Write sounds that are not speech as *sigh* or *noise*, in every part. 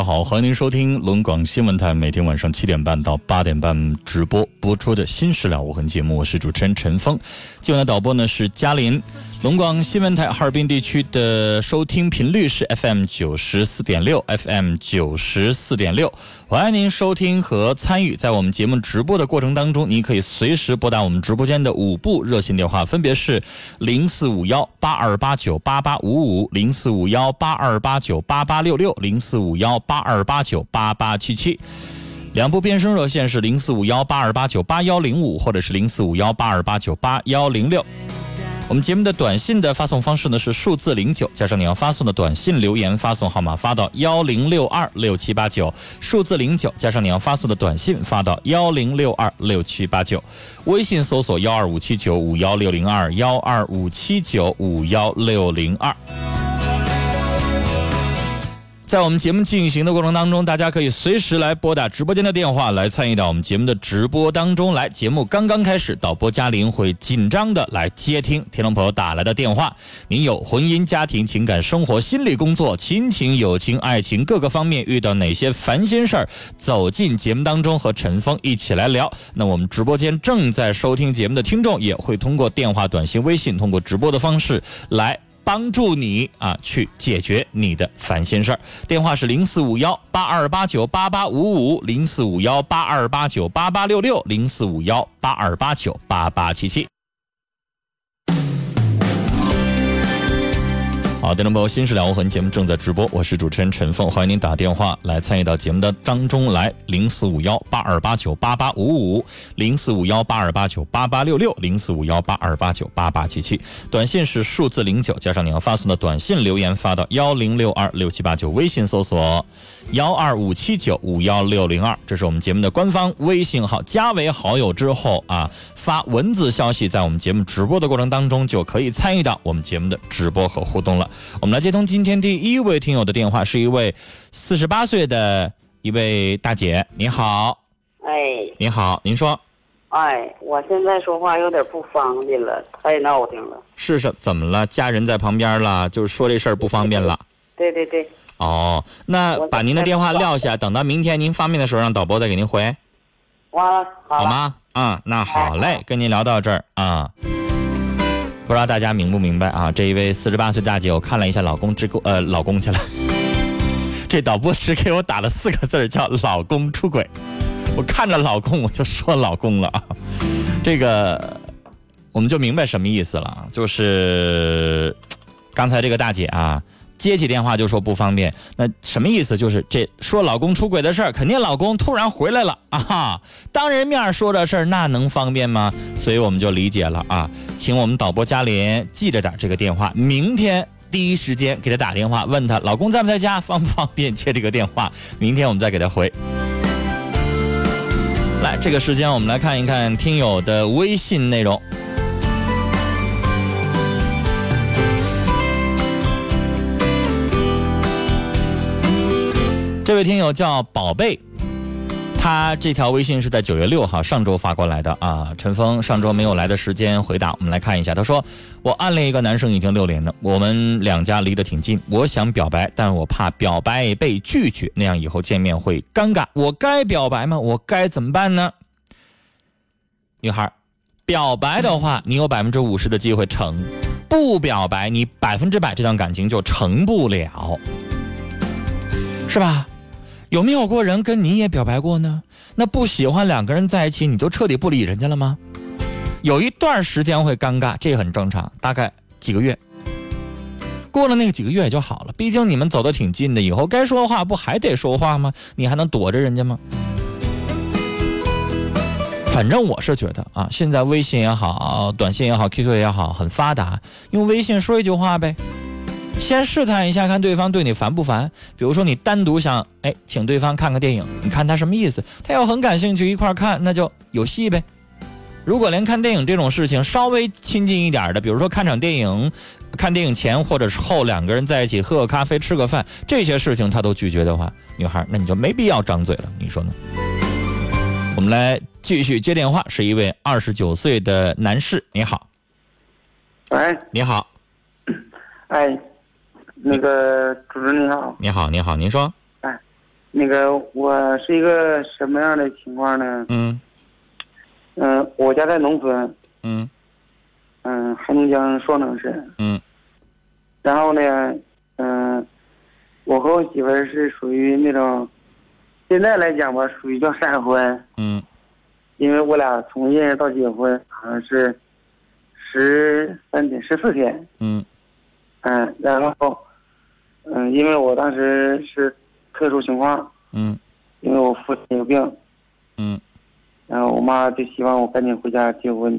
上好，欢迎您收听龙广新闻台每天晚上七点半到八点半直播播出的《新事了无痕》节目，我是主持人陈峰。今晚的导播呢是嘉林。龙广新闻台哈尔滨地区的收听频率是 FM 九十四点六，FM 九十四点六。欢迎您收听和参与，在我们节目直播的过程当中，您可以随时拨打我们直播间的五部热线电话，分别是零四五幺八二八九八八五五、零四五幺八二八九八八六六、零四五幺。八二八九八八七七，两部变声热线是零四五幺八二八九八幺零五，或者是零四五幺八二八九八幺零六。我们节目的短信的发送方式呢是数字零九加上你要发送的短信留言发送号码发到幺零六二六七八九，数字零九加上你要发送的短信发到幺零六二六七八九。微信搜索幺二五七九五幺六零二幺二五七九五幺六零二。在我们节目进行的过程当中，大家可以随时来拨打直播间的电话来参与到我们节目的直播当中来。节目刚刚开始，导播嘉玲会紧张的来接听听众朋友打来的电话。您有婚姻、家庭、情感、生活、心理、工作、亲情、友情、爱情各个方面遇到哪些烦心事儿，走进节目当中和陈峰一起来聊。那我们直播间正在收听节目的听众也会通过电话、短信、微信，通过直播的方式来。帮助你啊，去解决你的烦心事儿。电话是零四五幺八二八九八八五五，零四五幺八二八九八八六六，零四五幺八二八九八八七七。好，听众朋友，《新事了无痕》节目正在直播，我是主持人陈凤，欢迎您打电话来参与到节目的当中来，零四五幺八二八九八八五五，零四五幺八二八九八八六六，零四五幺八二八九八八七七，短信是数字零九加上你要发送的短信留言发到幺零六二六七八九，微信搜索幺二五七九五幺六零二，这是我们节目的官方微信号，加为好友之后啊，发文字消息，在我们节目直播的过程当中就可以参与到我们节目的直播和互动了。我们来接通今天第一位听友的电话，是一位四十八岁的一位大姐，你好。哎，你好，您说。哎，我现在说话有点不方便了，太闹腾了。是是，怎么了？家人在旁边了，就是说这事儿不方便了。对对对。哦，那把您的电话撂下，等到明天您方便的时候，让导播再给您回。完了，好吗？嗯，那好嘞，跟您聊到这儿啊。不知道大家明不明白啊？这一位四十八岁大姐，我看了一下，老公直呃老公去了。*laughs* 这导播只给我打了四个字叫“老公出轨”。我看着老公，我就说老公了啊。*laughs* 这个我们就明白什么意思了啊，就是刚才这个大姐啊。接起电话就说不方便，那什么意思？就是这说老公出轨的事儿，肯定老公突然回来了啊！哈当人面说这事儿，那能方便吗？所以我们就理解了啊，请我们导播嘉林记着点这个电话，明天第一时间给他打电话，问他老公在不在家，方不方便接这个电话？明天我们再给他回。来，这个时间我们来看一看听友的微信内容。这位听友叫宝贝，他这条微信是在九月六号上周发过来的啊。陈峰上周没有来的时间回答，我们来看一下。他说：“我暗恋一个男生已经六年了，我们两家离得挺近，我想表白，但我怕表白被拒绝，那样以后见面会尴尬。我该表白吗？我该怎么办呢？”女孩，表白的话，你有百分之五十的机会成；不表白，你百分之百这段感情就成不了，是吧？有没有过人跟你也表白过呢？那不喜欢两个人在一起，你都彻底不理人家了吗？有一段时间会尴尬，这很正常，大概几个月。过了那个几个月也就好了，毕竟你们走得挺近的，以后该说话不还得说话吗？你还能躲着人家吗？反正我是觉得啊，现在微信也好，短信也好，QQ 也好，很发达，用微信说一句话呗。先试探一下，看对方对你烦不烦。比如说，你单独想，哎，请对方看个电影，你看他什么意思？他要很感兴趣，一块看，那就有戏呗。如果连看电影这种事情稍微亲近一点的，比如说看场电影，看电影前或者是后两个人在一起喝个咖啡、吃个饭，这些事情他都拒绝的话，女孩，那你就没必要张嘴了。你说呢？我们来继续接电话，是一位二十九岁的男士，你好。喂，你好，哎。那个主持人你好，你好，你好，您说，哎，那个我是一个什么样的情况呢？嗯，嗯，我家在农村，嗯，嗯，黑龙江双城市，嗯，然后呢，嗯，我和我媳妇儿是属于那种，现在来讲吧，属于叫闪婚，嗯，因为我俩从认识到结婚好像是十三天十四天，嗯，嗯，然后。嗯，因为我当时是特殊情况，嗯，因为我父亲有病，嗯，然后我妈就希望我赶紧回家结婚，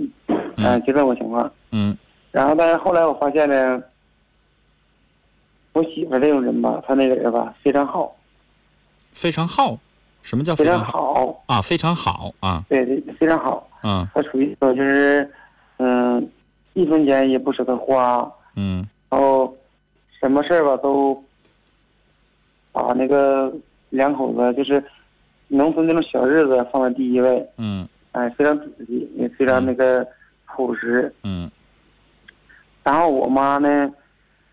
嗯，就这种情况，嗯，然后但是后来我发现呢，我媳妇这种人吧，她那个人吧非常好，非常好，什么叫非常好啊？非常好啊？对对，非常好，嗯，她属于说就是，嗯，一分钱也不舍得花，嗯，然后。什么事儿吧，都把那个两口子就是农村那种小日子放在第一位。嗯。哎，非常仔细，也非常那个朴实。嗯。然后我妈呢，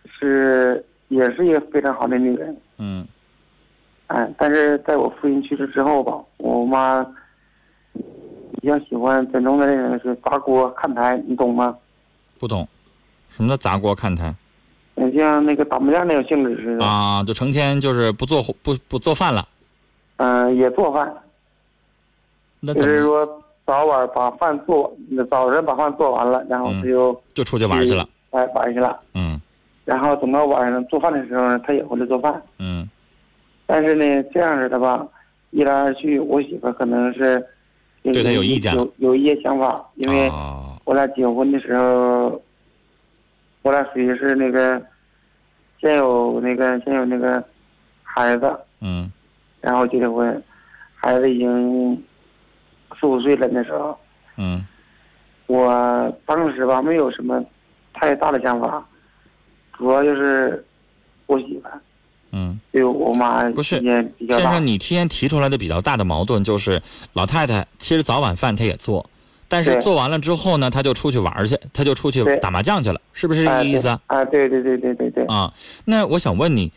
是也是一个非常好的女人。嗯。哎，但是在我父亲去世之后吧，我妈比较喜欢真正的那个是砸锅看台，你懂吗？不懂，什么叫砸锅看台？很像那个打麻将那种性质似的啊，就成天就是不做不不做饭了。嗯，也做饭。那就是说早晚把饭做，早晨把饭做完了，然后他就就出去玩去了。哎，玩去了。嗯。然后等到晚上做饭的时候呢，他也回来做饭。嗯。但是呢，这样式的吧，一来二去，我媳妇可能是对他有意见，有有一些想法，因为我俩结婚的时候。我俩属于是那个，先有那个先有那个孩子，嗯，然后结的婚，孩子已经四五岁了那时候，嗯，我当时吧没有什么太大的想法，主要就是我媳妇，嗯，对我妈不是先生，你提前提出来的比较大的矛盾就是老太太其实早晚饭她也做。但是做完了之后呢，他就出去玩去，他就出去打麻将去了，是不是这个意思啊？啊，对对对对对对。啊，那我想问你，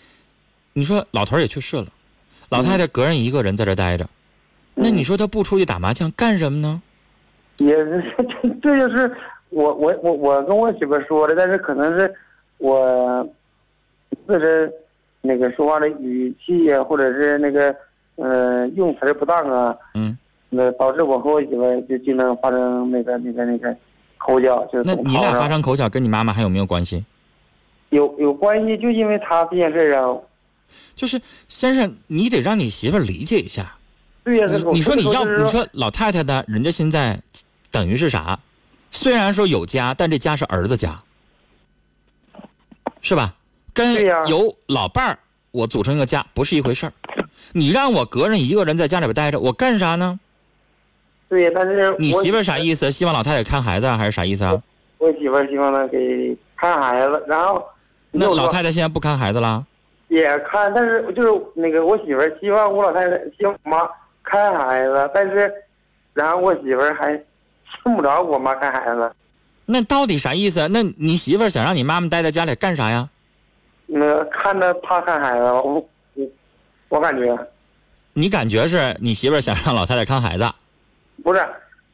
你说老头也去世了，老太太个人一个人在这待着，那你说他不出去打麻将干什么呢？也是，*laughs* 这就是我我我我跟我媳妇说的，但是可能是我自身那个说话的语气呀，或者是那个呃用词不当啊。嗯。那导致我和我媳妇就经常发生那个那个那个口角，就那你俩发生口角，跟你妈妈还有没有关系？有有关系，就因为她这件事啊。就是先生，你得让你媳妇理解一下。对呀，你你说你要你说老太太的，人家现在等于是啥？虽然说有家，但这家是儿子家，是吧？跟有老伴儿，我组成一个家不是一回事儿。你让我个人一个人在家里边待着，我干啥呢？对，但是你媳妇啥意思？希望老太太看孩子还是啥意思啊？我媳妇希望她给看孩子，然后那老太太现在不看孩子了？也看，但是就是那个我媳妇希望我老太太希望我妈看孩子，但是，然后我媳妇儿还用不着我妈看孩子，那到底啥意思？那你媳妇儿想让你妈妈待在家里干啥呀？那看着她看孩子，我我我感觉你感觉是你媳妇儿想让老太太看孩子？不是，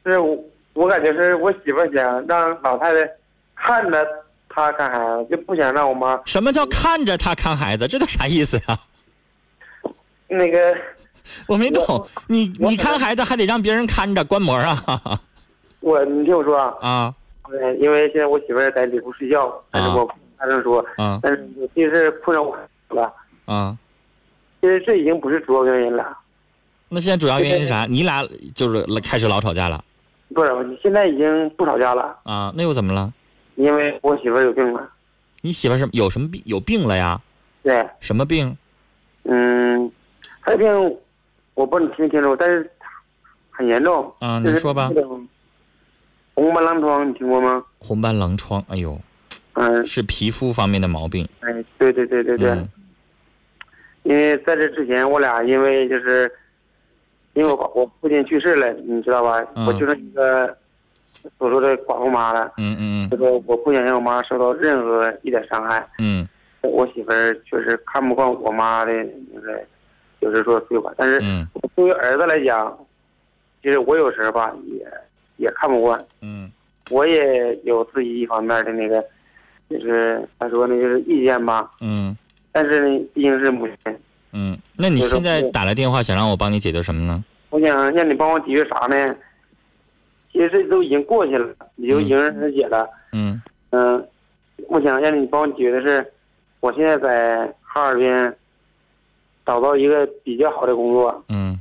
是我我感觉是我媳妇想让老太太看着她看孩子，就不想让我妈什么叫看着她看孩子？这都啥意思呀？*laughs* 那个我没懂。你你看孩子还得让别人看着观摩啊 *laughs* 我你听我说啊，啊呃因为现在我媳妇儿在里屋睡觉，但是我不大声说，啊但是其实困扰我了，啊！其实这已经不是主要原因了，那现在主要原因是啥？你俩就是开始老吵架了不是，现在已经不吵架了，啊？那又怎么了？因为我媳妇儿有病了，你媳妇儿是有什么病？有病了呀？对，什么病？嗯，她的病我不知道你听清楚，但是很严重，啊，你说吧红斑狼疮，你听过吗？红斑狼疮，哎呦，嗯，是皮肤方面的毛病。哎，对对对对对，嗯因为在这之前，我俩因为就是，因为我我父亲去世了，你知道吧？嗯我就是一个所说的寡妇妈了。嗯嗯这个我不想让我妈受到任何一点伤害。嗯我媳妇儿确实看不惯我妈的那个，就是说对吧？但是嗯作为儿子来讲，其实我有时候吧也也看不惯，嗯我也有自己一方面的那个，就是咋说呢，就是意见吧。嗯但是呢，毕竟是母亲，嗯。那你现在打来电话，想让我帮你解决什么呢？我想让你帮我解决啥呢？其实这都已经过去了，也就迎刃而解了。嗯嗯，我想让你帮我解决的是，我现在在哈尔滨找到一个比较好的工作，嗯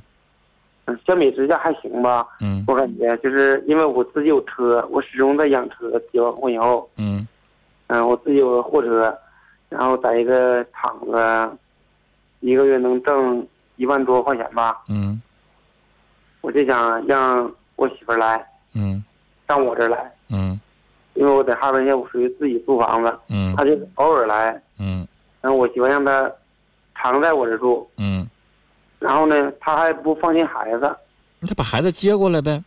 嗯，相比之下还行吧。嗯我感觉就是因为我自己有车，我始终在养车。结完婚以后，嗯嗯，我自己有个货车，然后在一个厂子，一个月能挣一万多块钱吧。嗯。我就想让我媳妇儿来嗯。上我这儿来，嗯。因为我在哈尔滨我属于自己租房子，嗯。她就偶尔来，嗯。然后我喜欢让她常在我这儿住，嗯，然后呢，她还不放心孩子，你再把孩子接过来呗。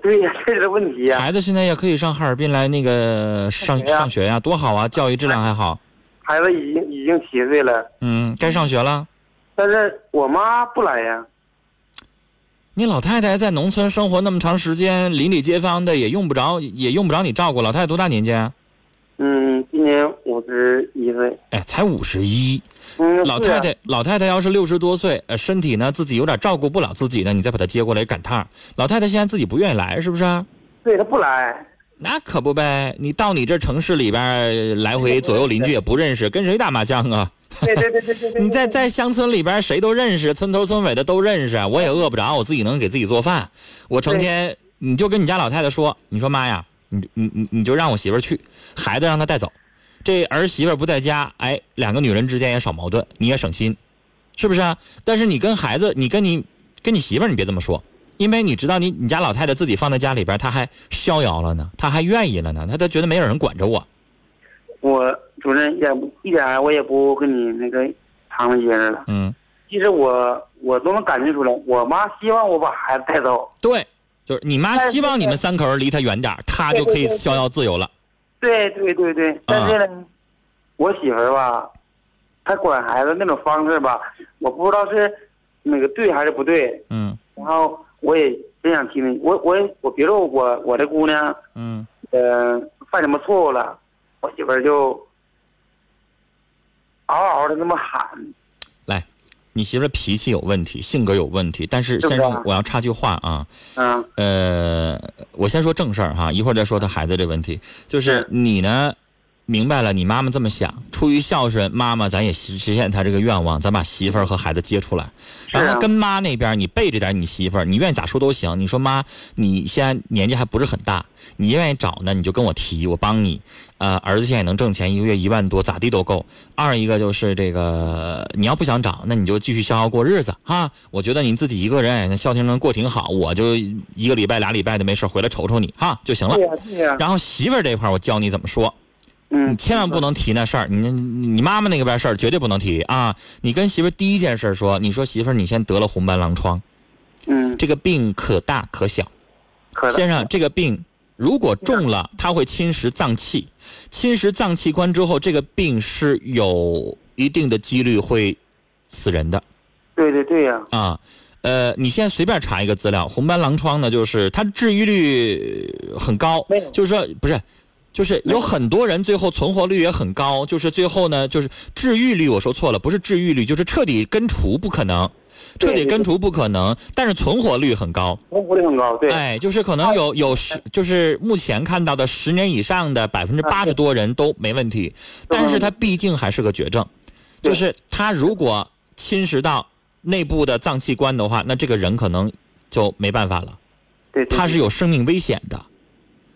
对呀，这是问题呀。孩子现在也可以上哈尔滨来那个上上学呀。上学呀，多好啊，教育质量还好。孩子已经已经七岁了，嗯，该上学了。但是我妈不来呀。你老太太在农村生活那么长时间，邻里街坊的也用不着，也用不着你照顾。老太太多大年纪啊？嗯，今年五十一岁。哎，才五十一。老太太，老太太要是六十多岁，呃，身体呢自己有点照顾不了自己呢，你再把她接过来赶趟。老太太现在自己不愿意来，是不是啊？对她不来。那可不呗，你到你这城市里边来回左右邻居也不认识，跟谁打麻将啊？对对对对对对。*laughs* 你在在乡村里边，谁都认识，村头村尾的都认识。我也饿不着，我自己能给自己做饭。我成天你就跟你家老太太说，你说妈呀，你你你你就让我媳妇儿去，孩子让她带走。这儿媳妇儿不在家，哎，两个女人之间也少矛盾，你也省心，是不是啊？但是你跟孩子，你跟你跟你媳妇儿，你别这么说，因为你知道你你家老太太自己放在家里边，她还逍遥了呢，她还愿意了呢，她她觉得没有人管着我。我主任也一点儿我也不跟你那个藏着掖着了。嗯，其实我我都能感觉出来，我妈希望我把孩子带走。对，就是你妈希望你们三口人离她远点儿，她就可以逍遥自由了。对对对对，但是呢，我媳妇儿吧，她管孩子那种方式吧，我不知道是那个对还是不对。嗯然后我也真想听听，我我我比如我我这姑娘，嗯。呃，犯什么错误了，我媳妇儿就嗷嗷的那么喊。来，你媳妇儿脾气有问题，性格有问题，但是先生，我要插句话啊，嗯。呃，我先说正事儿哈，一会儿再说她孩子这问题。就是是。你呢，明白了，你妈妈这么想，出于孝顺，妈妈咱也实实现她这个愿望，咱把媳妇儿和孩子接出来，然后跟妈那边你背着点你媳妇儿，你愿意咋说都行。你说妈，你现在年纪还不是很大，你愿意找呢，你就跟我提，我帮你。呃，儿子现在也能挣钱，一个月一万多，咋地都够。二一个就是这个，你要不想找，那你就继续逍遥过日子哈。我觉得你自己一个人，那孝敬能过挺好，我就一个礼拜俩礼拜的没事回来瞅瞅你哈就行了对。呀对呀，然后媳妇儿这块我教你怎么说，嗯，你千万不能提那事儿，你你你妈妈那个边事儿绝对不能提啊！你跟媳妇儿第一件事说，你说媳妇儿你先得了红斑狼疮，嗯，这个病可大可小。可先生，这个病如果重了，它会侵蚀脏器，侵蚀脏器官之后，这个病是有一定的几率会死人的对对对呀、啊。呃，你现在随便查一个资料，红斑狼疮呢，就是它治愈率很高就是说不是。就是有很多人最后存活率也很高，就是最后呢，就是治愈率我说错了，不是治愈率，就是彻底根除不可能，彻底根除不可能，但是存活率很高。存活率很高，对，哎，就是可能有有十，就是目前看到的十年以上的百分之八十多人都没问题，但是它毕竟还是个绝症，就是它如果侵蚀到内部的脏器官的话，那这个人可能就没办法了，对，对他是有生命危险的。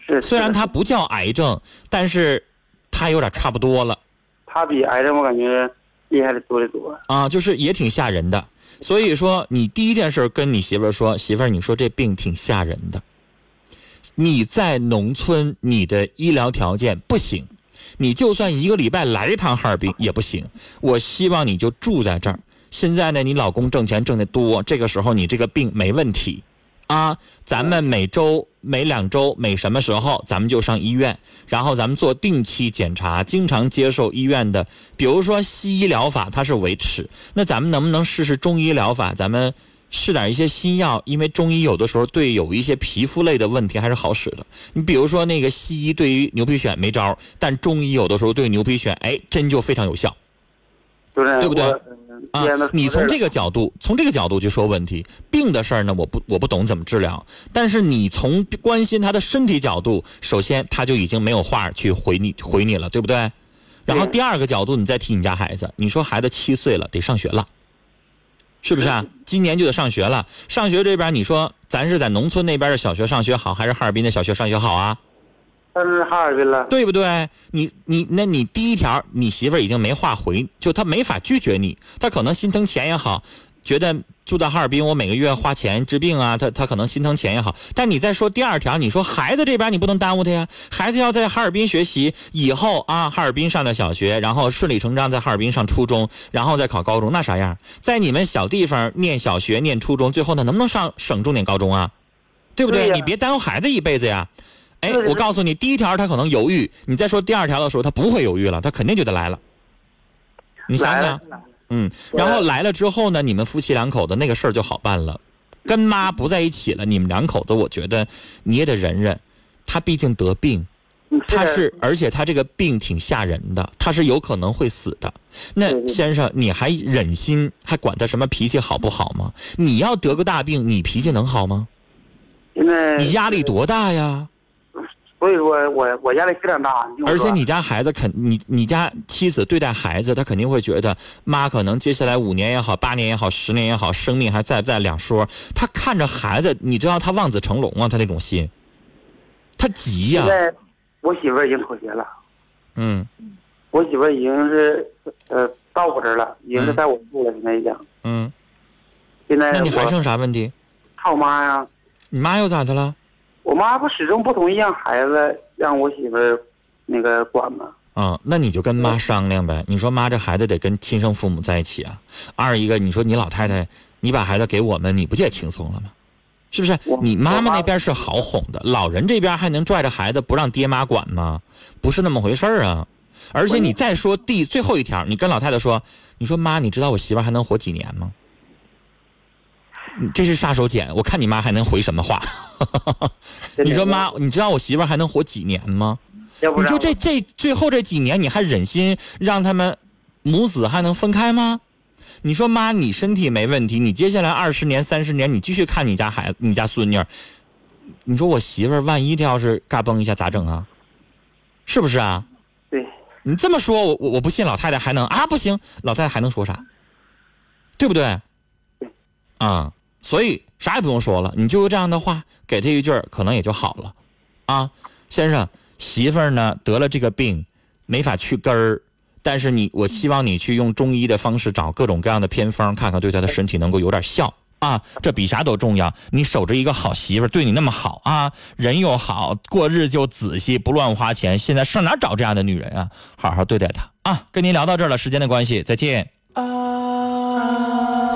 是，虽然它不叫癌症，但是它有点差不多了它比癌症我感觉厉害的多得多。啊，就是也挺吓人的。所以说，你第一件事跟你媳妇儿说，媳妇儿，你说这病挺吓人的。你在农村，你的医疗条件不行，你就算一个礼拜来一趟哈尔滨也不行。我希望你就住在这儿。现在呢，你老公挣钱挣得多，这个时候你这个病没问题，啊，咱们每周、每两周、每什么时候，咱们就上医院，然后咱们做定期检查，经常接受医院的，比如说西医疗法它是维持，那咱们能不能试试中医疗法？咱们试点一些新药，因为中医有的时候对有一些皮肤类的问题还是好使的。你比如说那个西医对于牛皮癣没招，但中医有的时候对牛皮癣，哎，针就非常有效。就是对不对啊你从这个个角度，从这个角度去说问题，病的事儿呢，我不我不懂怎么治疗，但是你从关心他的身体角度，首先他就已经没有话去回你回你了，对不对？然后第二个角度，你再提你家孩子，你说孩子七岁了，得上学了，是不是啊？今年就得上学了，上学这边你说咱是在农村那边的小学上学好，还是哈尔滨的小学上学好啊？但是哈尔滨了，对不对？你你那你第一条，你媳妇儿已经没话回，就她没法拒绝你，她可能心疼钱也好，觉得住在哈尔滨我每个月花钱治病啊，她她可能心疼钱也好。但你再说第二条，你说孩子这边你不能耽误他呀，孩子要在哈尔滨学习，以后啊哈尔滨上的小学，然后顺理成章在哈尔滨上初中，然后再考高中，那啥样？在你们小地方念小学念初中，最后呢能不能上省重点高中啊？对不对？你别耽误孩子一辈子呀。哎，我告诉你，第一条他可能犹豫，你再说第二条的时候，他不会犹豫了，他肯定就得来了。你想想，，嗯，然后来了之后呢，你们夫妻两口子那个事儿就好办了。跟妈不在一起了，你们两口子，我觉得你也得忍忍。他毕竟得病，嗯他是，而且他这个病挺吓人的，他是有可能会死的。那先生，你还忍心还管他什么脾气好不好吗？你要得个大病，你脾气能好吗？你压力多大呀？所以说我我压力非常大，而且你家孩子肯你你家妻子对待孩子，她肯定会觉得妈可能接下来五年也好，八年也好，十年也好，生命还在不在两说。她看着孩子，你知道她望子成龙啊，她那种心，她急呀、现在我媳妇已经妥协了，嗯我媳妇已经是呃到我这儿了，已经是在我住了，现在已经。嗯，现在那你还剩啥问题？靠妈呀，你妈又咋的了？我妈不始终不同意让孩子让我媳妇儿那个管吗？啊、那你就跟妈商量呗。你说妈，这孩子得跟亲生父母在一起啊。二一个，你说你老太太，你把孩子给我们，你不也轻松了吗？是不是？你妈妈妈那边是好哄的，老人这边还能拽着孩子不让爹妈管吗？不是那么回事儿啊。而且你再说第最后一条，你跟老太太说，你说妈，你知道我媳妇儿还能活几年吗？你这是杀手锏，我看你妈还能回什么话？你说妈，你知道我媳妇还能活几年吗？你就这这最后这几年，你还忍心让他们母子还能分开吗？你说妈，你身体没问题，你接下来二十年、三十年，你继续看你家孩子、你家孙女儿，你说我媳妇儿万一她要是嘎嘣一下咋整啊？是不是啊？对你这么说，我我我不信老太太还能啊？不行，老太太还能说啥？对不对？啊，所以啥也不用说了，你就用这样的话给他一句，可能也就好了。啊，先生，媳妇儿呢得了这个病，没法去根儿，但是你，我希望你去用中医的方式找各种各样的偏方，看看对她的身体能够有点效。啊，这比啥都重要。你守着一个好媳妇儿，对你那么好啊，人又好，过日子就仔细，不乱花钱。现在上哪找这样的女人啊？好好对待她啊！跟您聊到这儿了，时间的关系，再见。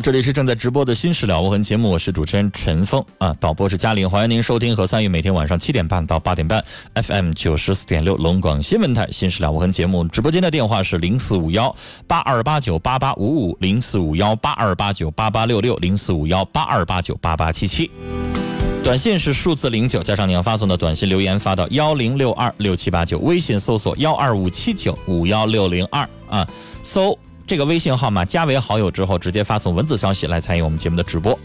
这里是正在直播的《新事了无痕》节目，我是主持人陈峰啊，导播是嘉玲，欢迎您收听和参与每天晚上七点半到八点半 FM 九十四点六龙广新闻台《新事了无痕》节目。直播间的电话是零四五幺八二八九八八五五零四五幺八二八九八八六六零四五幺八二八九八八七七。短信是数字零九加上你要发送的短信留言发到幺零六二六七八九，微信搜索幺二五七九五幺六零二啊，搜。这个微信号码加为好友之后，直接发送文字消息来参与我们节目的直播。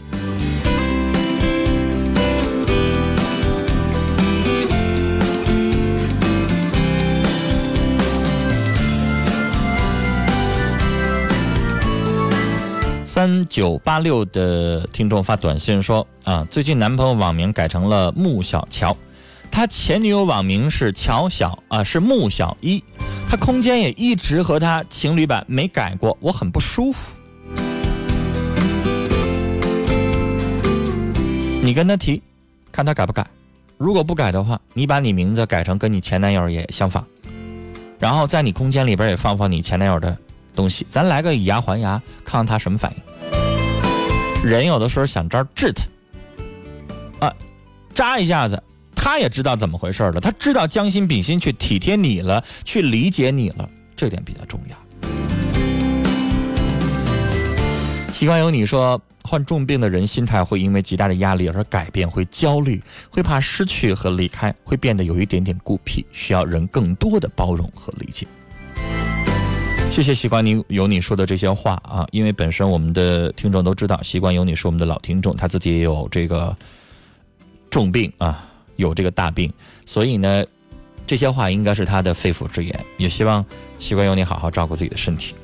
三九八六的听众发短信说：“啊，最近男朋友网名改成了穆小乔，他前女友网名是乔小啊，是穆小一。”他空间也一直和他情侣版没改过，我很不舒服。你跟他提，看他改不改。如果不改的话，你把你名字改成跟你前男友也相仿，然后在你空间里边也放放你前男友的东西，咱来个以牙还牙，看看他什么反应。人有的时候想招治他，啊，扎一下子。他也知道怎么回事了，他知道将心比心去体贴你了，去理解你了，这点比较重要。习惯有你说，患重病的人心态会因为极大的压力而改变，会焦虑，会怕失去和离开，会变得有一点点孤僻，需要人更多的包容和理解。谢谢习惯你有你说的这些话啊，因为本身我们的听众都知道，习惯有你是我们的老听众，他自己也有这个重病啊。有这个大病，所以呢，这些话应该是他的肺腑之言。也希望习惯有你好好照顾自己的身体。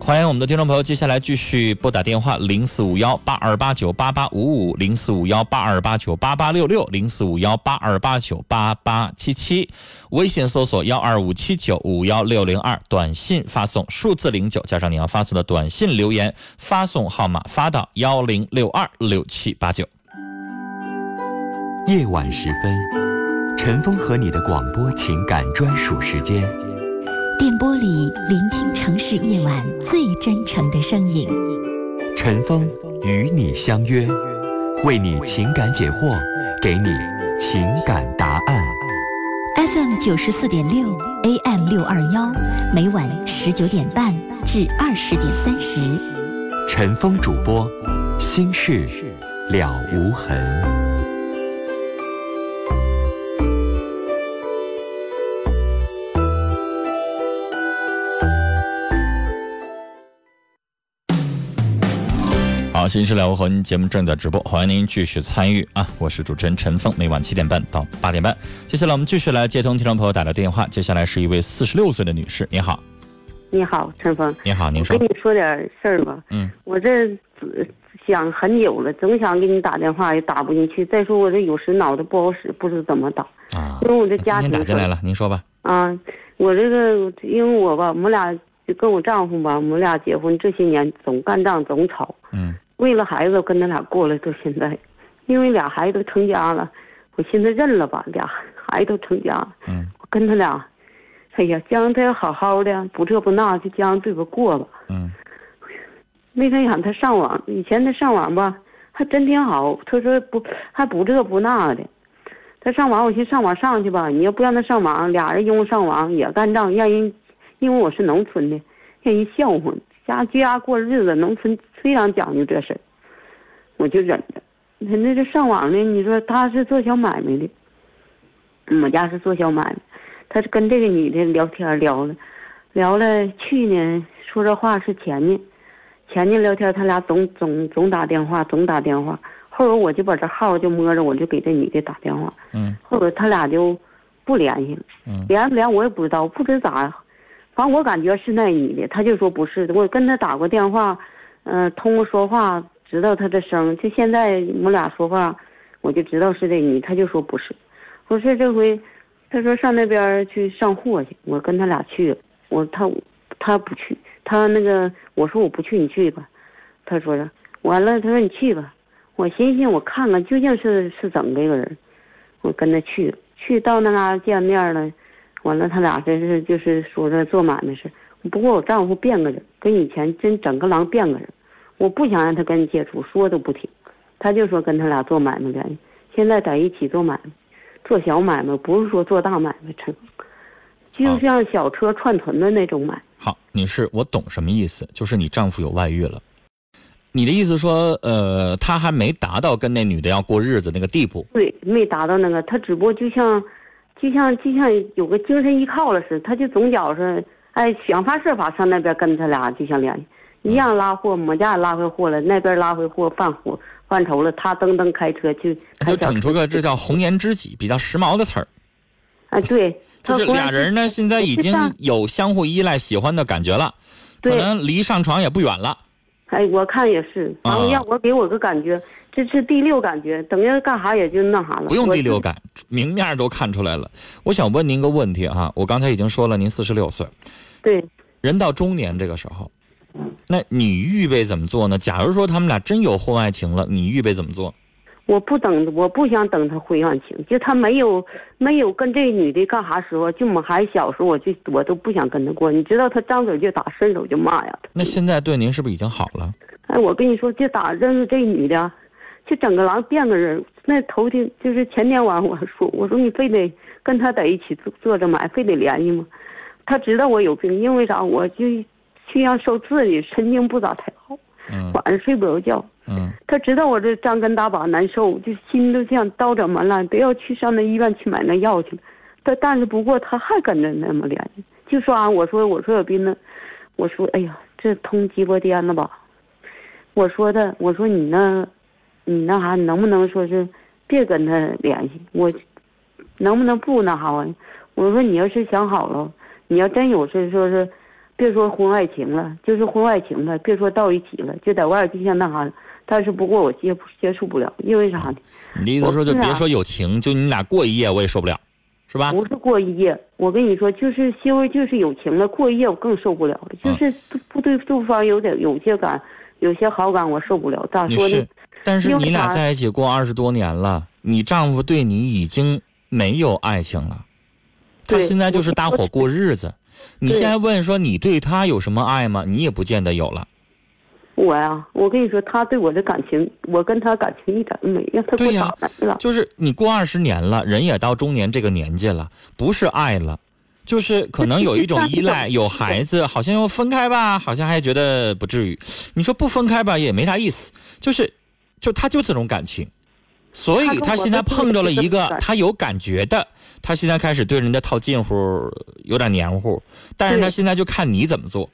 欢迎我们的听众朋友，接下来继续拨打电话零四五幺八二八九八八五五零四五幺八二八九八八六六零四五幺八二八九八八七七，微信搜索幺二五七九五幺六零二，短信发送数字零九加上你要发送的短信留言，发送号码发到幺零六二六七八九。夜晚时分，陈峰和你的广播情感专属时间。电波里聆听城市夜晚最真诚的声音。陈峰与你相约，为你情感解惑，给你情感答案。FM 九十四点六，AM 六二幺，每晚十九点半至二十点三十。陈峰主播，心事了无痕。好，新事了无痕节目正在直播，欢迎您继续参与。啊！我是主持人陈峰，每晚七点半到八点半。接下来我们继续来接通听众朋友打的电话。接下来是一位四十六岁的女士，你好。你好，陈峰。你好，您说。跟你说点事儿吧。嗯。我这想很久了，总想给你打电话，也打不进去。再说我这有时脑子不好。使，不知怎么打。啊。因为我这家庭。打进来了，您说吧。啊，我这个因为我吧，我们俩就跟我丈夫吧，我们俩结婚这些年总干仗，总吵。嗯。为了孩子，跟他俩过了到现在，因为俩孩子都成家了，我寻思认了吧，俩孩子都成家了，嗯，我跟他俩，哎呀，将他要好好的，不这不那，就将对吧过吧，嗯，没成想他上网，以前他上网吧，还真挺好，他说不还不这不那的，他上网，我寻上网上去吧，你要不让他上网，俩人因为上网也干仗，让人，因为我是农村的，让人笑话，家居家过日子，农村。非常讲究这事儿，我就忍着。他那这上网呢，你说他是做小买卖的，我家是做小买卖，他是跟这个女的聊天聊了，聊了去年说这话是前年，前年聊天他俩总总总打电话，总打电话。后来我就把这号就摸着，我就给这女的打电话。嗯。后来他俩就不联系了。嗯。联不联我也不知道，不知咋，反正我感觉是那女的，他就说不是。我跟他打过电话。嗯，通过说话知道他的声，就现在我们俩说话，我就知道是这你，他就说不是，不是这回，*laughs* 他说上那边去上货去，我跟他俩去了，我他他不去，他那个我说我不去，你去吧，他说是，完了，他说你去吧。我寻思我看看究竟是是怎么这个人，我跟他去，去到那嘎见面了，完了他俩真是就是说着做买卖事。不过我丈夫变个人，跟以前真整个狼变个人。我不想让他跟你接触，说都不听，他就说跟他俩做买卖联系。现在在一起做买卖，做小买卖，不是说做大买卖，成，就像小车串屯的那种买。好，女士，我懂什么意思，就是你丈夫有外遇了。你的意思说，呃，他还没达到跟那女的要过日子那个地步。对，没达到那个，他只不过就像，就像就像有个精神依靠了似的，他就总觉着，哎，想方设法上那边跟他俩就想联系，一样拉货，我家也拉回货了，那边拉回货犯货犯愁了，他噔噔开车就就整出个这叫红颜知己，比较时髦的词儿。*laughs* 啊，对，*laughs* 就是俩人呢，现在已经有相互依赖、喜欢的感觉了，可能离上床也不远了。哎，我看也是，然后让我给我个感觉，这是第六感觉，等于干啥也就那啥了。不用第六感，明面都看出来了。我想问您个问题哈，我刚才已经说了，您四十六岁，对，人到中年这个时候，那你预备怎么做呢？假如说他们俩真有婚外情了，你预备怎么做？我不等，我不想等他婚外情，就他没有没有跟这女的干啥时候，就我们还小时候，我就我都不想跟他过。你知道他张嘴就打，伸手就骂呀。那现在对您是不是已经好了？哎，我跟你说，就打认识这女的，就整个狼变个人。那头天就是前天晚上我说，我说你非得跟他在一起做做着买，非得联系吗？他知道我有病，因为啥？我就去要受刺激，神经不咋太好，晚上睡不着觉。嗯，他知道我这张根大把难受，就心都像刀怎么了，都要去上那医院去买那药去了。但但是不过他还跟着那么联系，就说啊，我说我说有病呢，我说哎呀，这通鸡巴颠了吧？我说的，我说你那，你那啥，能不能说是别跟他联系？我能不能不那啥啊？我说你要是想好了，你要真有事说是，别说婚外情了，就是婚外情了，别说到一起了，就在外边就像那啥。但是不过我接接触不了，因为啥呢？你的意思说就别说有情，就你俩过一夜我也受不了，是吧？不是过一夜，我跟你说，就是因为就是有情了，过一夜我更受不了了。就是不对对方有点有些感，有些好感，我受不了。咋说呢？但是你俩在一起过二十多年了，你丈夫对你已经没有爱情了，他现在就是搭伙过日子。*laughs* 你现在问说你对他有什么爱吗？你也不见得有了。我呀，我跟你说，他对我的感情，我跟他感情一点都没，让他给我打来了。就是你过二十年了，人也到中年这个年纪了，不是爱了，就是可能有一种依赖，*laughs* 有孩子，好像要分开吧，好像还觉得不至于。你说不分开吧，也没啥意思，就是，就他就这种感情，所以他现在碰着了一个他有感觉的，他现在开始对人家套近乎，有点黏糊，但是他现在就看你怎么做。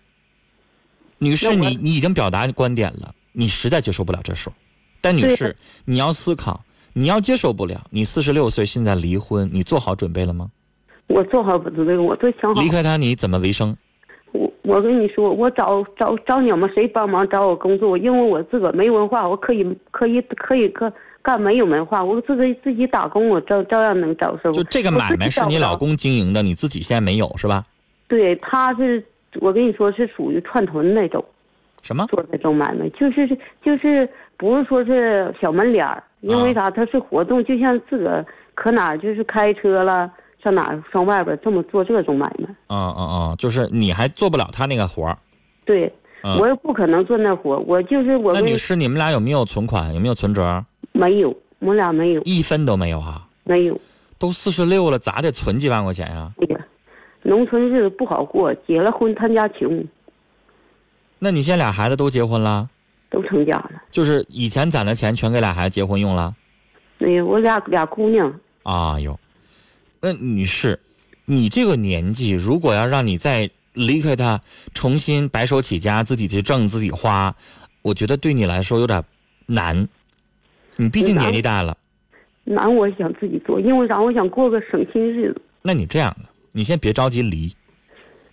女士，你你已经表达观点了，你实在接受不了这事儿。但女士，你要思考，你要接受不了。你四十六岁，现在离婚，你做好准备了吗？我做好准备，我都想好。离开他，你怎么为生？我我跟你说，我找找找你们谁帮忙找我工作？因为我自个儿没文化，我可以可以可以干干没有文化，我自己自己打工，我照照样能找收入。就这个买卖是你老公经营的，你自己现在没有是吧？对，他是。我跟你说，是属于串屯那种，什么做那种买卖，就是就是不是说是小门脸儿，因为啥？他是活动，就像自个儿可哪就是开车了，上哪上外边这么做这种买卖。嗯嗯嗯，就是你还做不了他那个活儿。对，我又不可能做那活我就是我。那女士，你们俩有没有存款？有没有存折？没有，我们俩没有，一分都没有哈。没有。都四十六了，咋得存几万块钱呀？对呀。农村日子不好过，结了婚他家穷。那你现在俩孩子都结婚了？都成家了。就是以前攒的钱全给俩孩子结婚用了？没有，我俩俩姑娘。啊哟，那女士，你这个年纪，如果要让你再离开他，重新白手起家，自己去挣自己花，我觉得对你来说有点难。你毕竟年纪大了。难，我想自己做，因为啥？我想过个省心日子。那你这样的。你先别着急离，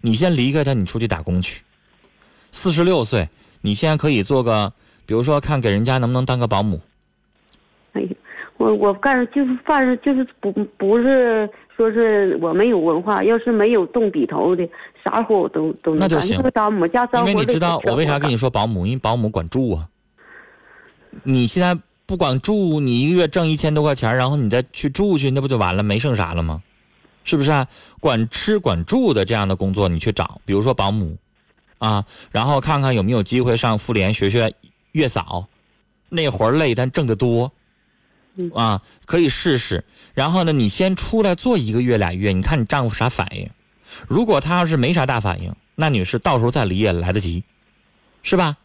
你先离开他，你出去打工去。四十六岁，你现在可以做个，比如说看给人家能不能当个保姆。哎呀，我我干就是反正就是不不是说是我没有文化，要是没有动笔头的，啥活我都都能干。那就行就是咱们家生活的因为你知道我为啥跟你说保姆？因为保姆管住啊。你现在不管住，你一个月挣一千多块钱，然后你再去住去，那不就完了，没剩啥了吗？是不是啊？管吃管住的这样的工作你去找，比如说保姆，啊，然后看看有没有机会上妇联学学月嫂，那活儿累但挣得多，嗯啊，可以试试。然后呢，你先出来做一个月俩月，你看你丈夫啥反应？如果他要是没啥大反应，那女士到时候再离也来得及，是吧？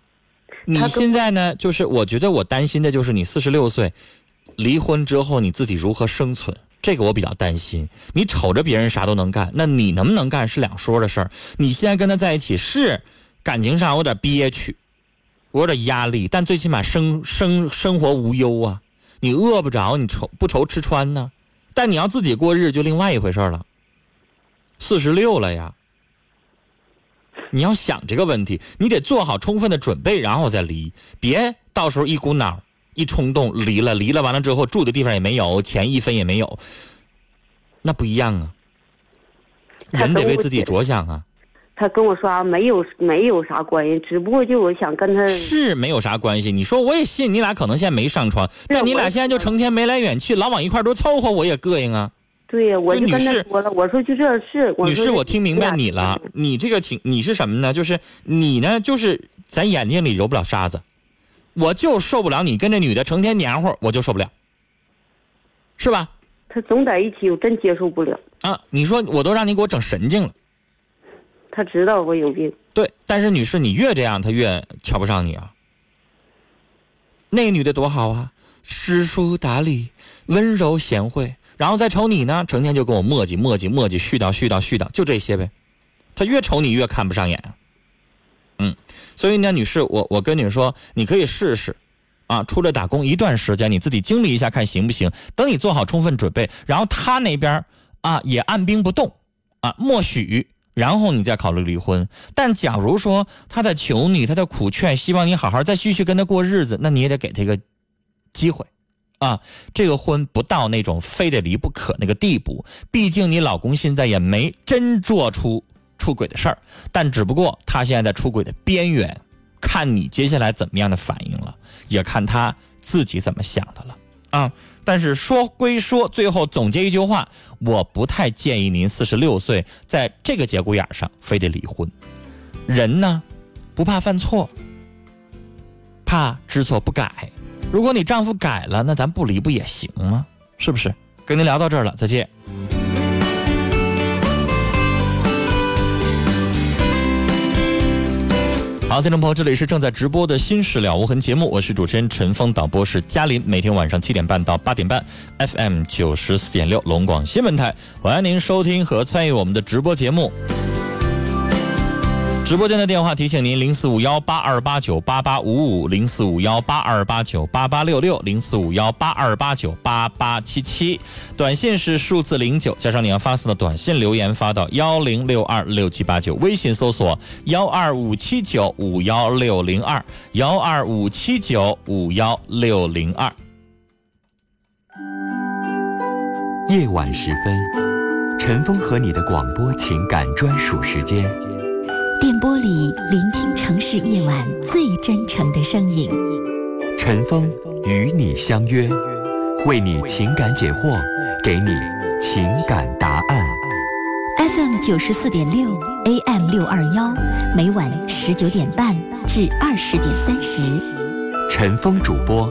你他现在呢，就是我觉得我担心的就是你四十六岁离婚之后你自己如何生存，这个我比较担心。你瞅着别人啥都能干，那你能不能干是两说的事儿。你现在跟他在一起是感情上有点憋屈，我有点压力，但最起码生生生活无忧啊，你饿不着，你愁不愁吃穿呢。但你要自己过日就另外一回事了。四十六了呀，你要想这个问题，你得做好充分的准备，然后再离，别到时候一股脑一冲动离了，离了完了之后住的地方也没有，钱一分也没有，那不一样啊。人得为自己着想啊，他跟我说啊没有没有啥关系，只不过就我想跟他是没有啥关系。你说我也信，你俩可能现在没上床，但你俩现在就成天眉来眼去，老往一块儿多凑合，我也膈应啊。对呀，我就跟他说了，我说就这事，我女士，我听明白你了，你这个情你是什么呢？就是你呢，就是咱眼睛里揉不了沙子，我就受不了你跟这女的成天黏糊，我就受不了，是吧？他总在一起，我真接受不了。啊，你说我都让你给我整神经了，他知道我有病，对，但是女士，你越这样，他越瞧不上你啊。那个女的多好啊，知书达理，温柔贤惠，然后再瞅你呢，成天就跟我磨叽磨叽磨叽，絮叨絮叨絮叨，就这些呗。他越瞅你越看不上眼。嗯，所以呢，女士，我我跟你说，你可以试试，啊，出来打工一段时间，你自己经历一下看行不行。等你做好充分准备，然后他那边啊也按兵不动，啊，默许。然后你再考虑离婚，但假如说他在求你，他在苦劝，希望你好好再继续跟他过日子，那你也得给他一个机会，啊，这个婚不到那种非得离不可那个地步。毕竟你老公现在也没真做出出轨的事儿，但只不过他现在在出轨的边缘，看你接下来怎么样的反应了，也看他自己怎么想的了，啊。但是说归说，最后总结一句话，我不太建议您四十六岁在这个节骨眼上非得离婚。人呢，不怕犯错，怕知错不改。如果你丈夫改了，那咱不离不也行吗？是不是？跟您聊到这儿了，再见。好，听众朋友，这里是正在直播的《新事了无痕》节目，我是主持人陈峰，导播是嘉林，每天晚上七点半到八点半，FM 九十四点六龙广新闻台，欢迎您收听和参与我们的直播节目。直播间的电话提醒您：零四五幺八二八九八八五五，零四五幺八二八九八八六六，零四五幺八二八九八八七七。短信是数字零九，加上你要发送的短信留言发到幺零六二六七八九。微信搜索幺二五七九五幺六零二，幺二五七九五幺六零二。夜晚时分，陈峰和你的广播情感专属时间。电波里聆听城市夜晚最真诚的声音。陈峰与你相约，为你情感解惑，给你情感答案。FM 九十四点六，AM 六二幺，每晚十九点半至二十点三十。陈峰主播，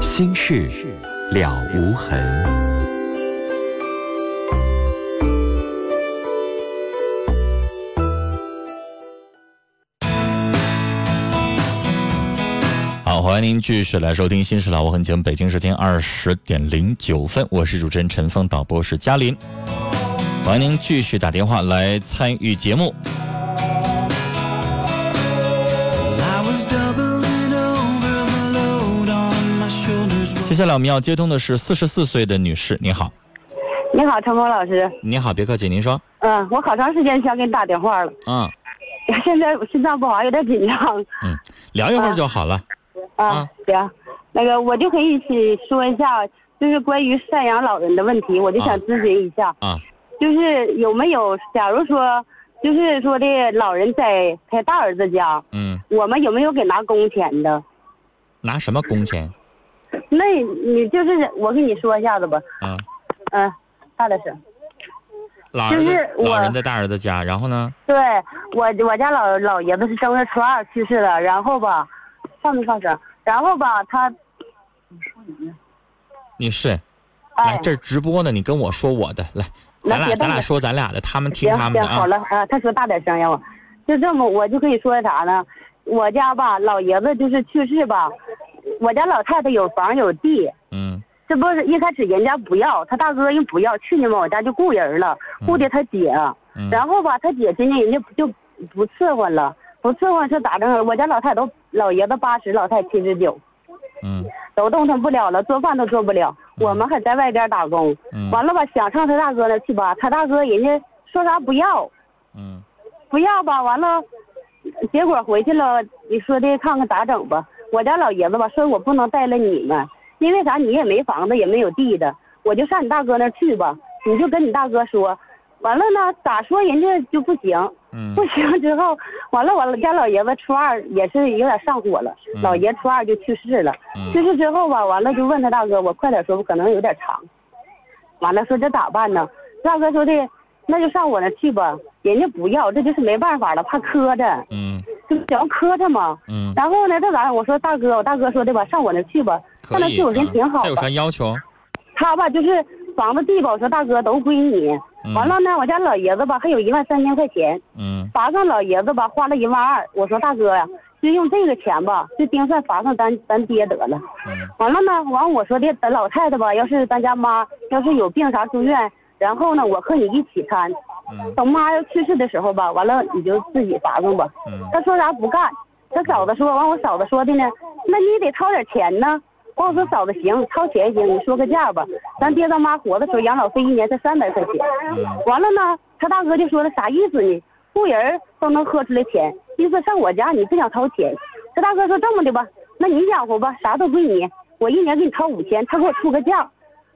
心事了无痕。好，欢迎您继续来收听《新事了无痕》节目，北京时间二十点零九分，我是主持人陈峰，导播是嘉林。欢迎您继续打电话来参与节目。接下来我们要接通的是四十四岁的女士，你好，你好，陈峰老师。你好，别客气，您说，嗯，我好长时间想给你打电话了，嗯现在心脏不好，有点紧张。嗯，聊一会儿就好了。啊啊，行，那个我就可以一起说一下，就是关于赡养老人的问题，我就想啊咨询一下。啊就是有没有，假如说，就是说的老人在他大儿子家，嗯，我们有没有给拿工钱的？拿什么工钱？那你就是我跟你说一下子吧，啊，嗯、大点声。老儿子就是我老人在大儿子家，然后呢？对我我家老老爷子是正月初二去世的，然后吧，放没放声？然后吧，他你说你你是，来哎，这儿直播呢，你跟我说我的，来，咱俩咱俩说咱俩的，他们听他们的行好啊。了啊，他说大点声呀，我就这么我就可以说啥呢？我家吧，老爷子就是去世吧，我家老太太有房有地，嗯这不是一开始人家不要，他大哥人不要，去年嘛我家就雇人了，雇的他姐，嗯然后吧他姐今年人家就不伺候了，不伺候是咋整？我家老太太都老爷子八十，老太太七十九，嗯都动弹不了了，做饭都做不了，我们还在外边打工，嗯完了吧想上他大哥那去吧，他大哥人家说啥不要，嗯不要吧，完了，结果回去了，你说的看看咋整吧？我家老爷子吧说我不能带了你们，因为啥？你也没房子，也没有地的，我就上你大哥那去吧。你就跟你大哥说，完了呢，咋说人家就不行，嗯不行之后，完了我家老爷子初二也是有点上火了，嗯老爷初二就去世了。嗯去世之后吧，完了就问他大哥，我快点说，可能有点长。完了说这咋办呢？大哥说的，那就上我那去吧。人家不要，这就是没办法了，怕磕碜，嗯就想要磕碜嘛。嗯，然后呢，这咋？我说大哥，我大哥说的吧，上我那去吧。上那去我寻思挺好的嗯他有啥。要求？他吧就是房子地吧，我说大哥都归你。嗯完了呢，我家老爷子吧还有一万三千块钱，嗯罚上老爷子吧花了一万二。我说大哥呀，就用这个钱吧，就丁算罚上咱咱爹得了。嗯完了呢，完我说的，咱老太太吧，要是咱家妈要是有病啥住院，然后呢，我和你一起参。嗯等妈要去世的时候吧，完了你就自己罚上吧。嗯他说啥不干，他嫂子说，完我嫂子说的呢，那你得掏点钱呢。完我说嫂子行，掏钱行，你说个价吧。咱爹咱妈活的时候养老费一年才三百块钱。完了呢，他大哥就说了啥意思呢？雇人都能喝出来钱，意思上我家你不想掏钱。他大哥说这么的吧，那你养活吧，啥都归你，我一年给你掏五千，他给我出个价。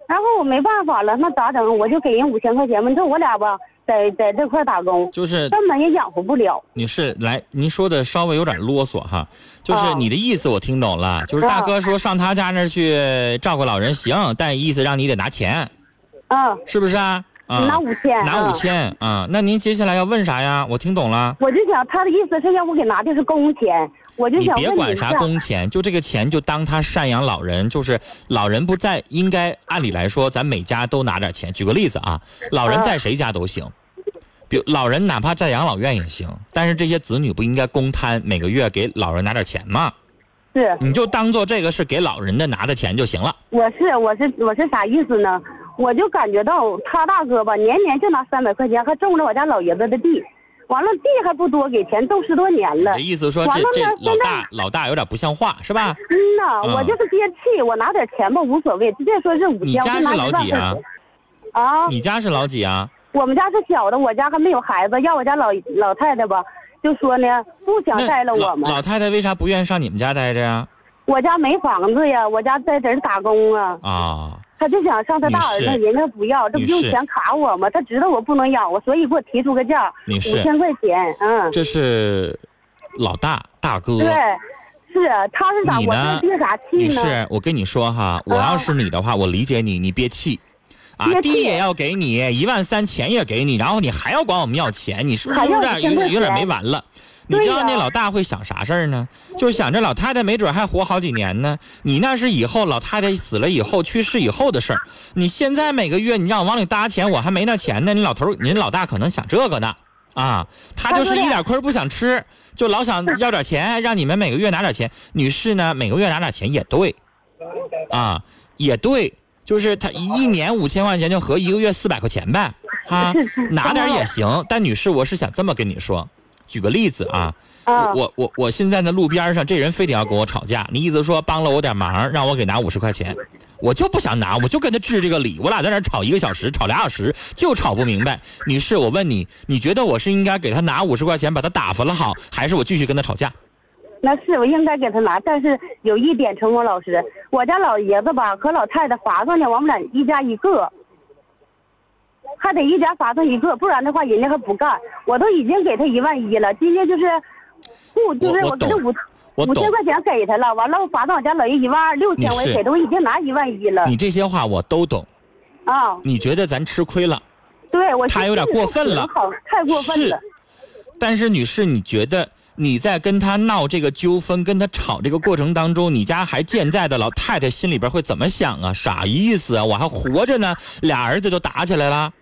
然后我没办法了，那咋整？我就给人五千块钱吧。你说我俩吧，在在这块打工，就是根本也养活不了。你是，来，您说的稍微有点啰嗦哈，就是哦你的意思我听懂了，就是大哥说上他家那儿去照顾老人行，但意思让你得拿钱，嗯，是不是啊？啊，拿五千，拿五嗯。千啊，那您接下来要问啥呀？我听懂了。我就想他的意思是让我给拿的是工钱，我就你想别管啥工钱，就这个钱就当他赡养老人，就是老人不在，应该按理来说咱每家都拿点钱。举个例子啊，老人在谁家都行，比如老人哪怕在养老院也行，但是这些子女不应该公摊每个月给老人拿点钱吗？是你就当做这个是给老人的拿的钱就行了。我是我是我是啥意思呢？我就感觉到他大哥吧，年年就拿三百块钱，还种着我家老爷子的地，完了地还不多给钱，都十多年了你的。意思说这这老大老大有点不像话是吧？嗯呐，嗯我就是憋气，我拿点钱吧无所谓，直接说是五千，你家是老几啊？啊，你家是老几啊？我们家是小的，我家还没有孩子，要我家老老太太吧，就说呢不想那带了我们，老太太为啥不愿意上你们家待着呀？我家没房子呀，我家在这儿打工啊。啊，他就想上他大儿子，人家不要，这不用钱卡我吗？他知道我不能养我，所以给我提出个价，五千块钱。嗯，这是老大大哥。对，是他是咋？我你呢这憋啥气呢？士，我跟你说哈，我要是你的话，我理解你，你憋气。啊，地也要给你，一万三钱也给你，然后你还要管我们要钱，你是不是有点有有点没完了？你知道那老大会想啥事儿呢？就是想着老太太没准还活好几年呢。你那是以后老太太死了以后去世以后的事儿。你现在每个月你让我往里搭钱，我还没那钱呢。你老头儿，你老大可能想这个呢，啊，他就是一点亏不想吃，就老想要点钱，让你们每个月拿点钱。女士呢，每个月拿点钱也对，啊，也对，就是他一年五千块钱就合一个月四百块钱呗，啊，拿点也行。但女士，我是想这么跟你说，举个例子啊，啊，我我我现在呢路边上这人非得要跟我吵架，你意思说帮了我点忙，让我给拿五十块钱，我就不想拿，我就跟他治这个理，我俩在那吵一个小时，吵俩小时，就吵不明白。女士，我问你，你觉得我是应该给他拿五十块钱把他打发了好，还是我继续跟他吵架？那是我应该给他拿，但是有一点，陈果老师，我家老爷子吧和老太太划算呢，我们俩一家一个，还得一家发上一个，不然的话人家还不干。我都已经给他一万一了，今天就是不就是我给他五五千块钱给他了，完了我罚到我家老爷一万二六千，我也给他，我已经拿一万一了你这些话我都懂，啊。你觉得咱吃亏了，对我他有点过分了好，太过分了。但是女士，你觉得你在跟他闹这个纠纷、跟他吵这个过程当中，你家还健在的老太太心里边会怎么想啊？啥意思啊？我还活着呢，俩儿子就打起来了。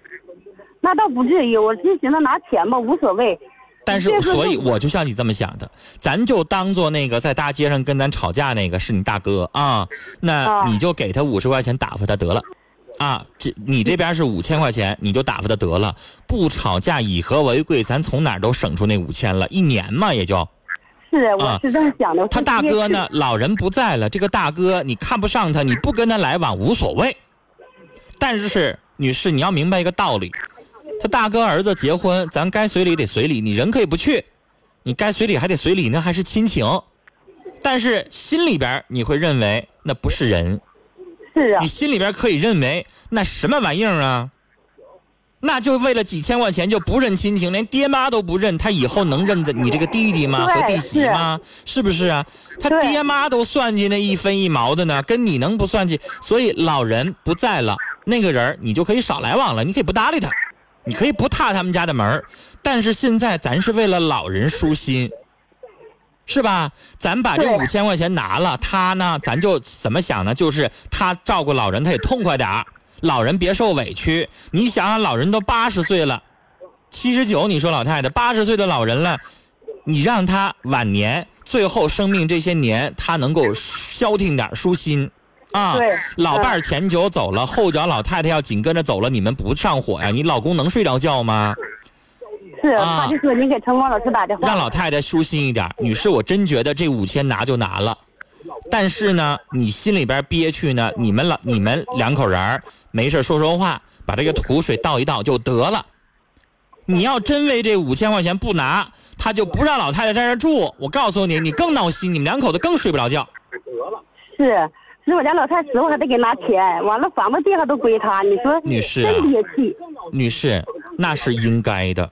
那倒不至于，我就寻思拿钱吧，无所谓。但是这，个所以我就像你这么想的，咱就当做那个在大街上跟咱吵架那个是你大哥啊，那啊你就给他五十块钱打发他得了，啊，这你这边是五千块钱，你就打发他得了，不吵架以和为贵，咱从哪儿都省出那五千了，一年嘛也就。是，啊我是这么想的。他大哥呢，老人不在了，这个大哥你看不上他，你不跟他来往无所谓。但是女士，你要明白一个道理，他大哥儿子结婚，咱该随礼得随礼，你人可以不去，你该随礼还得随礼，那还是亲情。但是心里边你会认为那不是人，是啊你，心里边可以认为那什么玩意儿啊？那就为了几千块钱就不认亲情，连爹妈都不认，他以后能认得你这个弟弟吗？和弟媳吗？是不是啊？他爹妈都算计那一分一毛的呢，跟你能不算计？所以老人不在了，那个人你就可以少来往了，你可以不搭理他，你可以不踏他们家的门儿但是现在咱是为了老人舒心，是吧？咱把这五千块钱拿了，他呢，咱就怎么想呢？就是他照顾老人，他也痛快点儿，老人别受委屈。你想想，老人都八十岁了，七十九，你说老太太八十岁的老人了，你让他晚年最后生命这些年，他能够消停点儿舒心。啊对，老伴儿前脚走了，后脚老太太要紧跟着走了，你们不上火呀？你老公能睡着觉吗？是，啊他就说你给陈光老师打电话，让老太太舒心一点。女士，我真觉得这五千拿就拿了，但是呢，你心里边憋屈呢，你们老你们两口人儿没事说说话，把这个土水倒一倒就得了。你要真为这五千块钱不拿，他就不让老太太在这住。我告诉你，你更闹心，你们两口子更睡不着觉。是。是我家老太死，我还得给拿钱，完了房子地还都归他，你说女士啊真憋气。女士，那是应该的，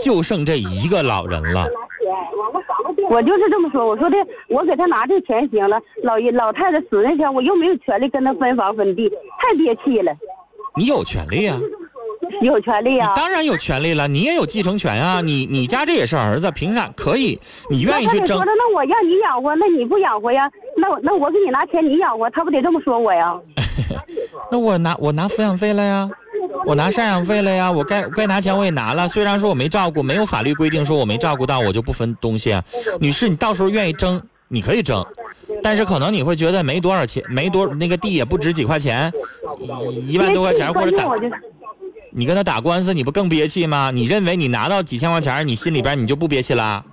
就剩这一个老人了。我就是这么说，我说的，我给他拿这钱行了，老爷老太太死那天，我又没有权利跟他分房分地，太憋气了，你有权利啊。有权利啊。当然有权利了，你也有继承权啊！你你家这也是儿子，凭啥可以？你愿意去争那我让你养活，那你不养活呀？那我那我给你拿钱，你养活，他不得这么说我呀？*laughs* 那我拿我拿抚养费了呀，我拿赡养费了呀，我该该拿钱我也拿了。虽然说我没照顾，没有法律规定说我没照顾到我就不分东西啊。女士，你到时候愿意争，你可以争，但是可能你会觉得没多少钱，没多那个地也不值几块钱，一一万多块钱或者咋你跟他打官司，你不更憋气吗？你认为你拿到几千块钱，你心里边你就不憋气啦？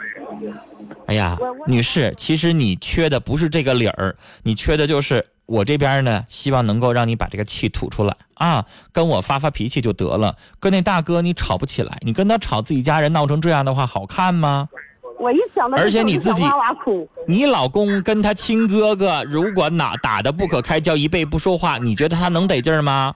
哎呀，女士，其实你缺的不是这个理儿，你缺的就是我这边呢，希望能够让你把这个气吐出来啊，跟我发发脾气就得了。跟那大哥你吵不起来，你跟他吵，自己家人闹成这样的话，好看吗？我一想到而且你自己哇哇哭。你老公跟他亲哥哥，如果哪打的不可开交，一辈不说话，你觉得他能得劲儿吗？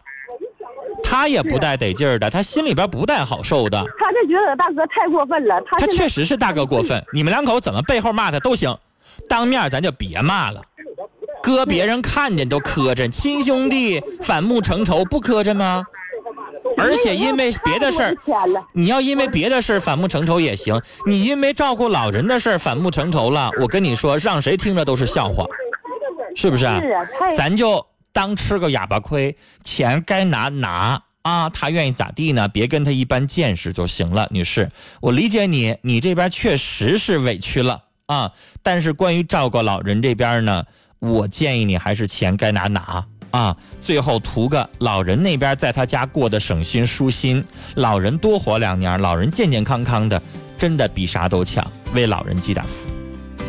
他也不带得劲儿的，他心里边不带好受的。他就觉得大哥太过分了，他他确实是大哥过分，*laughs* 你们两口怎么背后骂他都行，当面咱就别骂了。搁别人看见都磕碜，亲兄弟反目成仇，不磕碜吗？而且因为别的事儿你要因为别的事儿反目成仇也行，你因为照顾老人的事儿反目成仇了，我跟你说，让谁听着都是笑话，是不是啊？是啊，咱就当吃个哑巴亏，钱该拿拿啊，他愿意咋地呢？别跟他一般见识就行了，女士，我理解你，你这边确实是委屈了啊，但是关于照顾老人这边呢，我建议你还是钱该拿拿。啊，最后图个老人那边在他家过得省心舒心，老人多活两年，老人健健康康的，真的比啥都强，为老人积点福，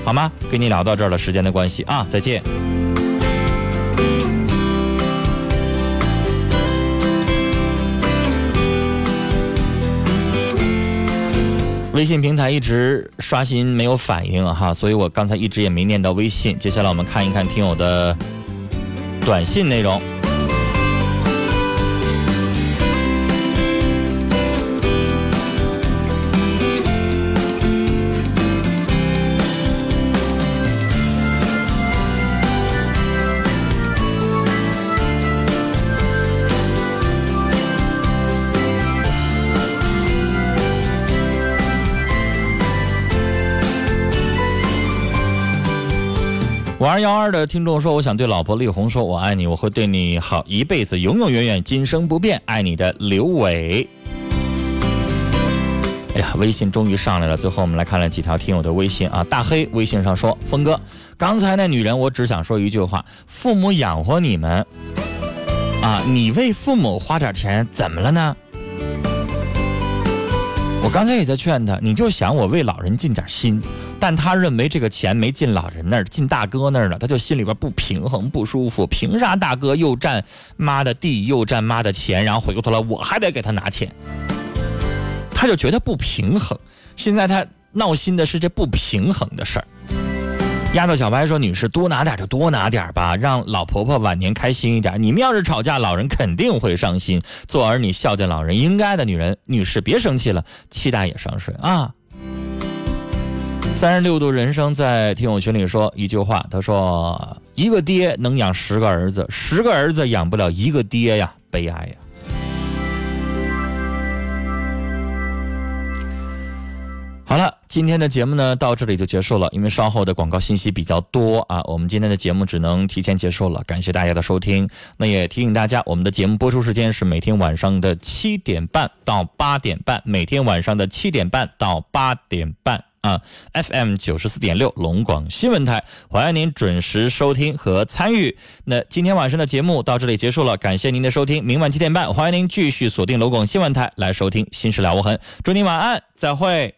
好吗？跟你聊到这儿了，时间的关系啊，再见。微信平台一直刷新没有反应哈，所以我刚才一直也没念到微信。接下来我们看一看听友的短信内容。五二幺二的听众说：“我想对老婆丽红说，我爱你，我会对你好一辈子，永永远远，今生不变，爱你的刘伟。”哎呀，微信终于上来了。最后我们来看了几条听友的微信啊。大黑微信上说：“峰哥，刚才那女人，我只想说一句话：父母养活你们，啊，你为父母花点钱，怎么了呢？”我刚才也在劝他，你就想我为老人尽点心，但他认为这个钱没进老人那儿，进大哥那儿了，他就心里边不平衡、不舒服。凭啥大哥又占妈的地，又占妈的钱，然后回过头来我还得给他拿钱？他就觉得不平衡。现在他闹心的是这不平衡的事儿。丫头小白说：“女士，多拿点就多拿点吧，让老婆婆晚年开心一点。你们要是吵架，老人肯定会伤心。做儿女孝敬老人应该的。女人，女士别生气了，气大也伤水啊。”三十六度人生在听友群里说一句话，他说：“一个爹能养十个儿子，十个儿子养不了一个爹呀，悲哀呀。”好了，今天的节目呢到这里就结束了，因为稍后的广告信息比较多啊，我们今天的节目只能提前结束了。感谢大家的收听，那也提醒大家，我们的节目播出时间是每天晚上的七点半到八点半，每天晚上的七点半到八点半啊，FM 九十四点六龙广新闻台，欢迎您准时收听和参与。那今天晚上的节目到这里结束了，感谢您的收听，明晚七点半欢迎您继续锁定龙广新闻台来收听《新事了无痕》，祝您晚安，再会。